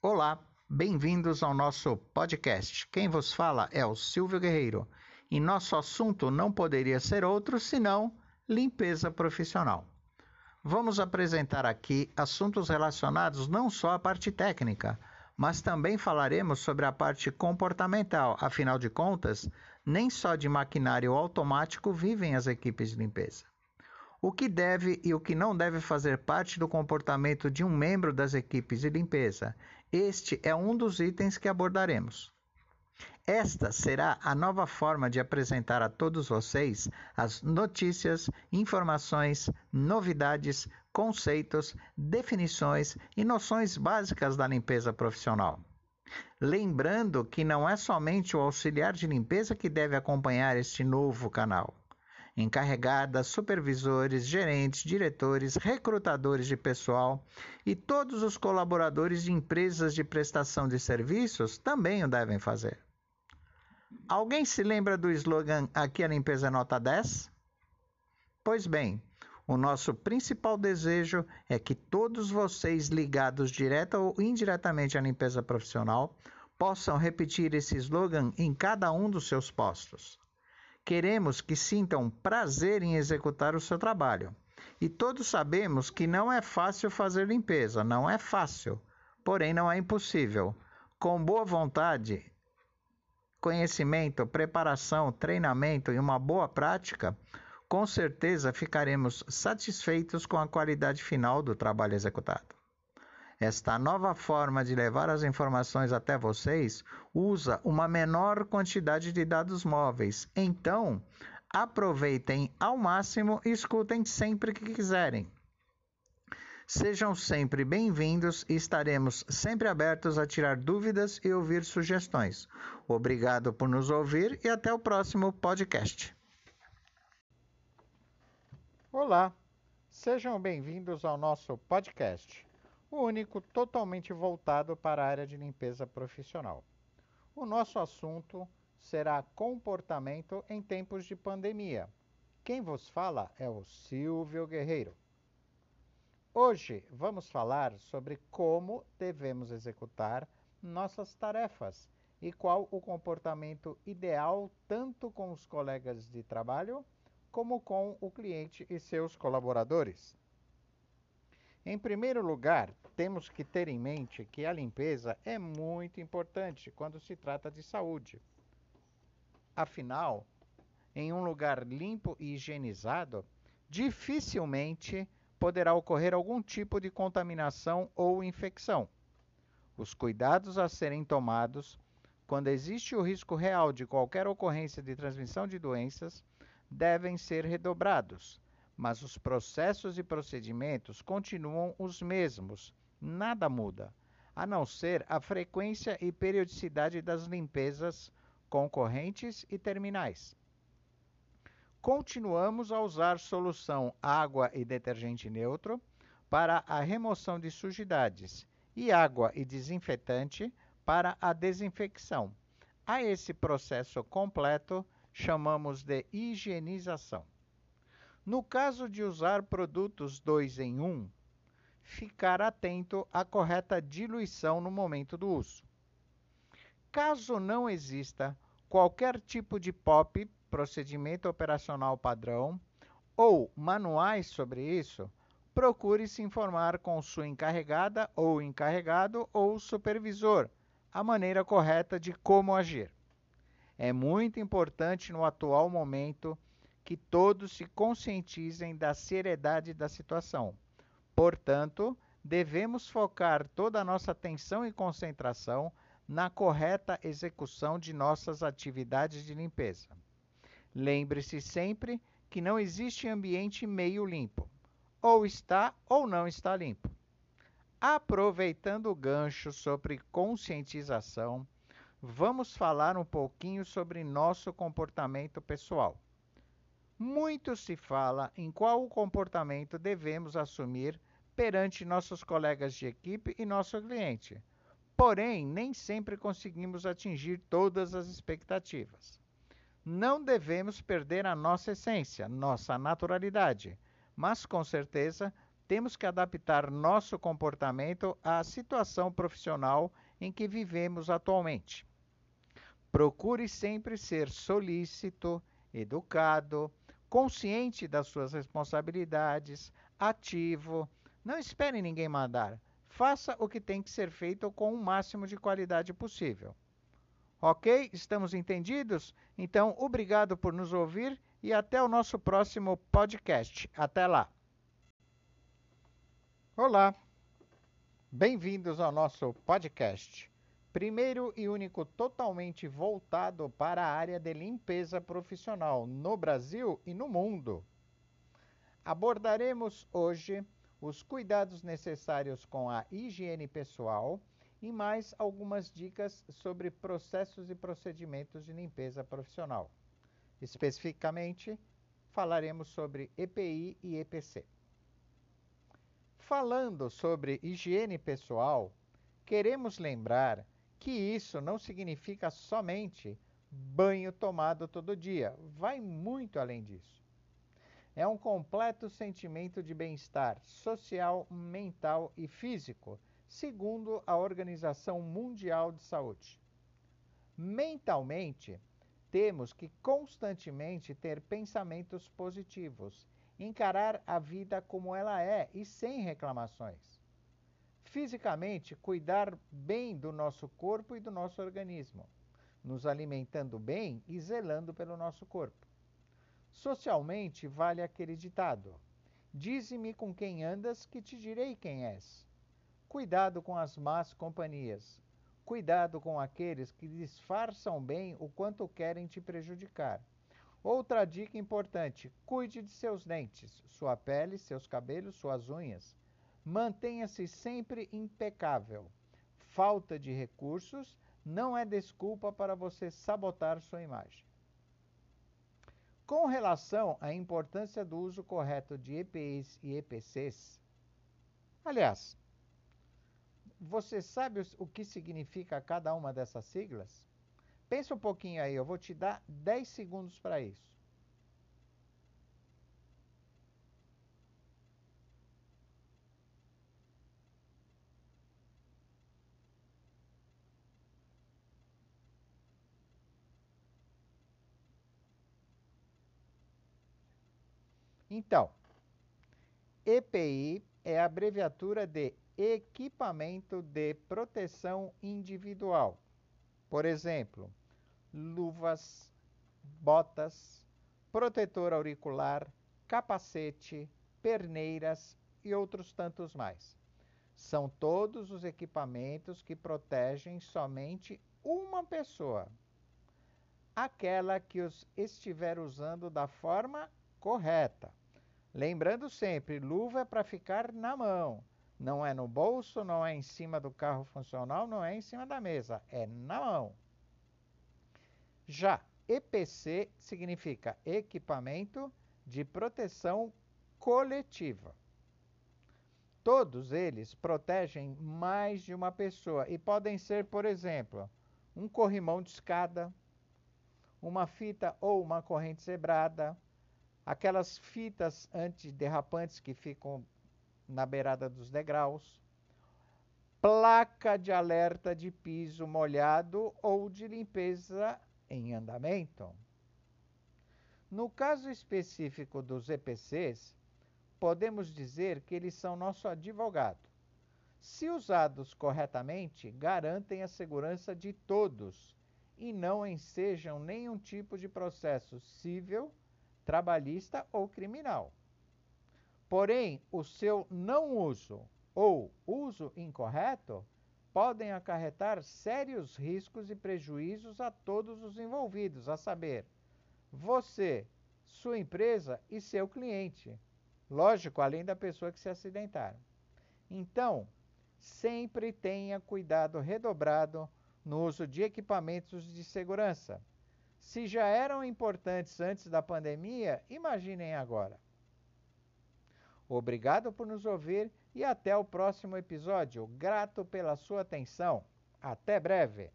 Olá, bem-vindos ao nosso podcast. Quem vos fala é o Silvio Guerreiro e nosso assunto não poderia ser outro senão limpeza profissional. Vamos apresentar aqui assuntos relacionados não só à parte técnica, mas também falaremos sobre a parte comportamental. Afinal de contas, nem só de maquinário automático vivem as equipes de limpeza o que deve e o que não deve fazer parte do comportamento de um membro das equipes de limpeza. Este é um dos itens que abordaremos. Esta será a nova forma de apresentar a todos vocês as notícias, informações, novidades, conceitos, definições e noções básicas da limpeza profissional. Lembrando que não é somente o auxiliar de limpeza que deve acompanhar este novo canal encarregadas, supervisores, gerentes, diretores, recrutadores de pessoal e todos os colaboradores de empresas de prestação de serviços também o devem fazer. Alguém se lembra do slogan Aqui a limpeza é nota 10? Pois bem, o nosso principal desejo é que todos vocês ligados direta ou indiretamente à limpeza profissional possam repetir esse slogan em cada um dos seus postos. Queremos que sintam prazer em executar o seu trabalho. E todos sabemos que não é fácil fazer limpeza, não é fácil, porém não é impossível. Com boa vontade, conhecimento, preparação, treinamento e uma boa prática, com certeza ficaremos satisfeitos com a qualidade final do trabalho executado. Esta nova forma de levar as informações até vocês usa uma menor quantidade de dados móveis. Então, aproveitem ao máximo e escutem sempre que quiserem. Sejam sempre bem-vindos e estaremos sempre abertos a tirar dúvidas e ouvir sugestões. Obrigado por nos ouvir e até o próximo podcast. Olá, sejam bem-vindos ao nosso podcast o único totalmente voltado para a área de limpeza profissional. O nosso assunto será comportamento em tempos de pandemia. Quem vos fala é o Silvio Guerreiro. Hoje vamos falar sobre como devemos executar nossas tarefas e qual o comportamento ideal tanto com os colegas de trabalho como com o cliente e seus colaboradores. Em primeiro lugar, temos que ter em mente que a limpeza é muito importante quando se trata de saúde. Afinal, em um lugar limpo e higienizado, dificilmente poderá ocorrer algum tipo de contaminação ou infecção. Os cuidados a serem tomados quando existe o risco real de qualquer ocorrência de transmissão de doenças devem ser redobrados mas os processos e procedimentos continuam os mesmos, nada muda, a não ser a frequência e periodicidade das limpezas concorrentes e terminais. Continuamos a usar solução água e detergente neutro para a remoção de sujidades e água e desinfetante para a desinfecção. A esse processo completo chamamos de higienização. No caso de usar produtos 2 em 1, um, ficar atento à correta diluição no momento do uso. Caso não exista qualquer tipo de POP, procedimento operacional padrão, ou manuais sobre isso, procure se informar com sua encarregada ou encarregado ou supervisor a maneira correta de como agir. É muito importante no atual momento que todos se conscientizem da seriedade da situação. Portanto, devemos focar toda a nossa atenção e concentração na correta execução de nossas atividades de limpeza. Lembre-se sempre que não existe ambiente meio limpo. Ou está ou não está limpo. Aproveitando o gancho sobre conscientização, vamos falar um pouquinho sobre nosso comportamento pessoal. Muito se fala em qual comportamento devemos assumir perante nossos colegas de equipe e nosso cliente. Porém, nem sempre conseguimos atingir todas as expectativas. Não devemos perder a nossa essência, nossa naturalidade, mas com certeza temos que adaptar nosso comportamento à situação profissional em que vivemos atualmente. Procure sempre ser solícito, educado, consciente das suas responsabilidades, ativo. Não espere ninguém mandar. Faça o que tem que ser feito com o máximo de qualidade possível. Ok? Estamos entendidos? Então, obrigado por nos ouvir e até o nosso próximo podcast. Até lá! Olá! Bem-vindos ao nosso podcast, primeiro e único totalmente voltado para a área de limpeza profissional no Brasil e no mundo. Abordaremos hoje os cuidados necessários com a higiene pessoal e mais algumas dicas sobre processos e procedimentos de limpeza profissional. Especificamente, falaremos sobre EPI e EPC. Falando sobre higiene pessoal, queremos lembrar que isso não significa somente banho tomado todo dia, vai muito além disso. É um completo sentimento de bem-estar social, mental e físico, segundo a Organização Mundial de Saúde. Mentalmente, temos que constantemente ter pensamentos positivos, encarar a vida como ela é e sem reclamações. Fisicamente, cuidar bem do nosso corpo e do nosso organismo, nos alimentando bem e zelando pelo nosso corpo. Socialmente, vale aquele ditado: Dize-me com quem andas, que te direi quem és. Cuidado com as más companhias, Cuidado com aqueles que disfarçam bem o quanto querem te prejudicar. Outra dica importante: cuide de seus dentes, sua pele, seus cabelos, suas unhas. Mantenha-se sempre impecável. Falta de recursos não é desculpa para você sabotar sua imagem. Com relação à importância do uso correto de EPIs e EPCs, aliás, você sabe o que significa cada uma dessas siglas? Pensa um pouquinho aí, eu vou te dar 10 segundos para isso. Então, EPI é a abreviatura de equipamento de proteção individual. Por exemplo, luvas, botas, protetor auricular, capacete, perneiras e outros tantos mais. São todos os equipamentos que protegem somente uma pessoa, aquela que os estiver usando da forma correta. Lembrando sempre, luva é para ficar na mão não é no bolso, não é em cima do carro funcional, não é em cima da mesa, é na mão. Já EPC significa equipamento de proteção coletiva. Todos eles protegem mais de uma pessoa e podem ser, por exemplo, um corrimão de escada, uma fita ou uma corrente zebrada, aquelas fitas antiderrapantes que ficam na beirada dos degraus, placa de alerta de piso molhado ou de limpeza em andamento. No caso específico dos EPCs, podemos dizer que eles são nosso advogado. Se usados corretamente, garantem a segurança de todos e não ensejam nenhum tipo de processo civil, trabalhista ou criminal. Porém, o seu não uso ou uso incorreto podem acarretar sérios riscos e prejuízos a todos os envolvidos, a saber, você, sua empresa e seu cliente. Lógico, além da pessoa que se acidentar. Então, sempre tenha cuidado redobrado no uso de equipamentos de segurança. Se já eram importantes antes da pandemia, imaginem agora. Obrigado por nos ouvir e até o próximo episódio. Grato pela sua atenção. Até breve!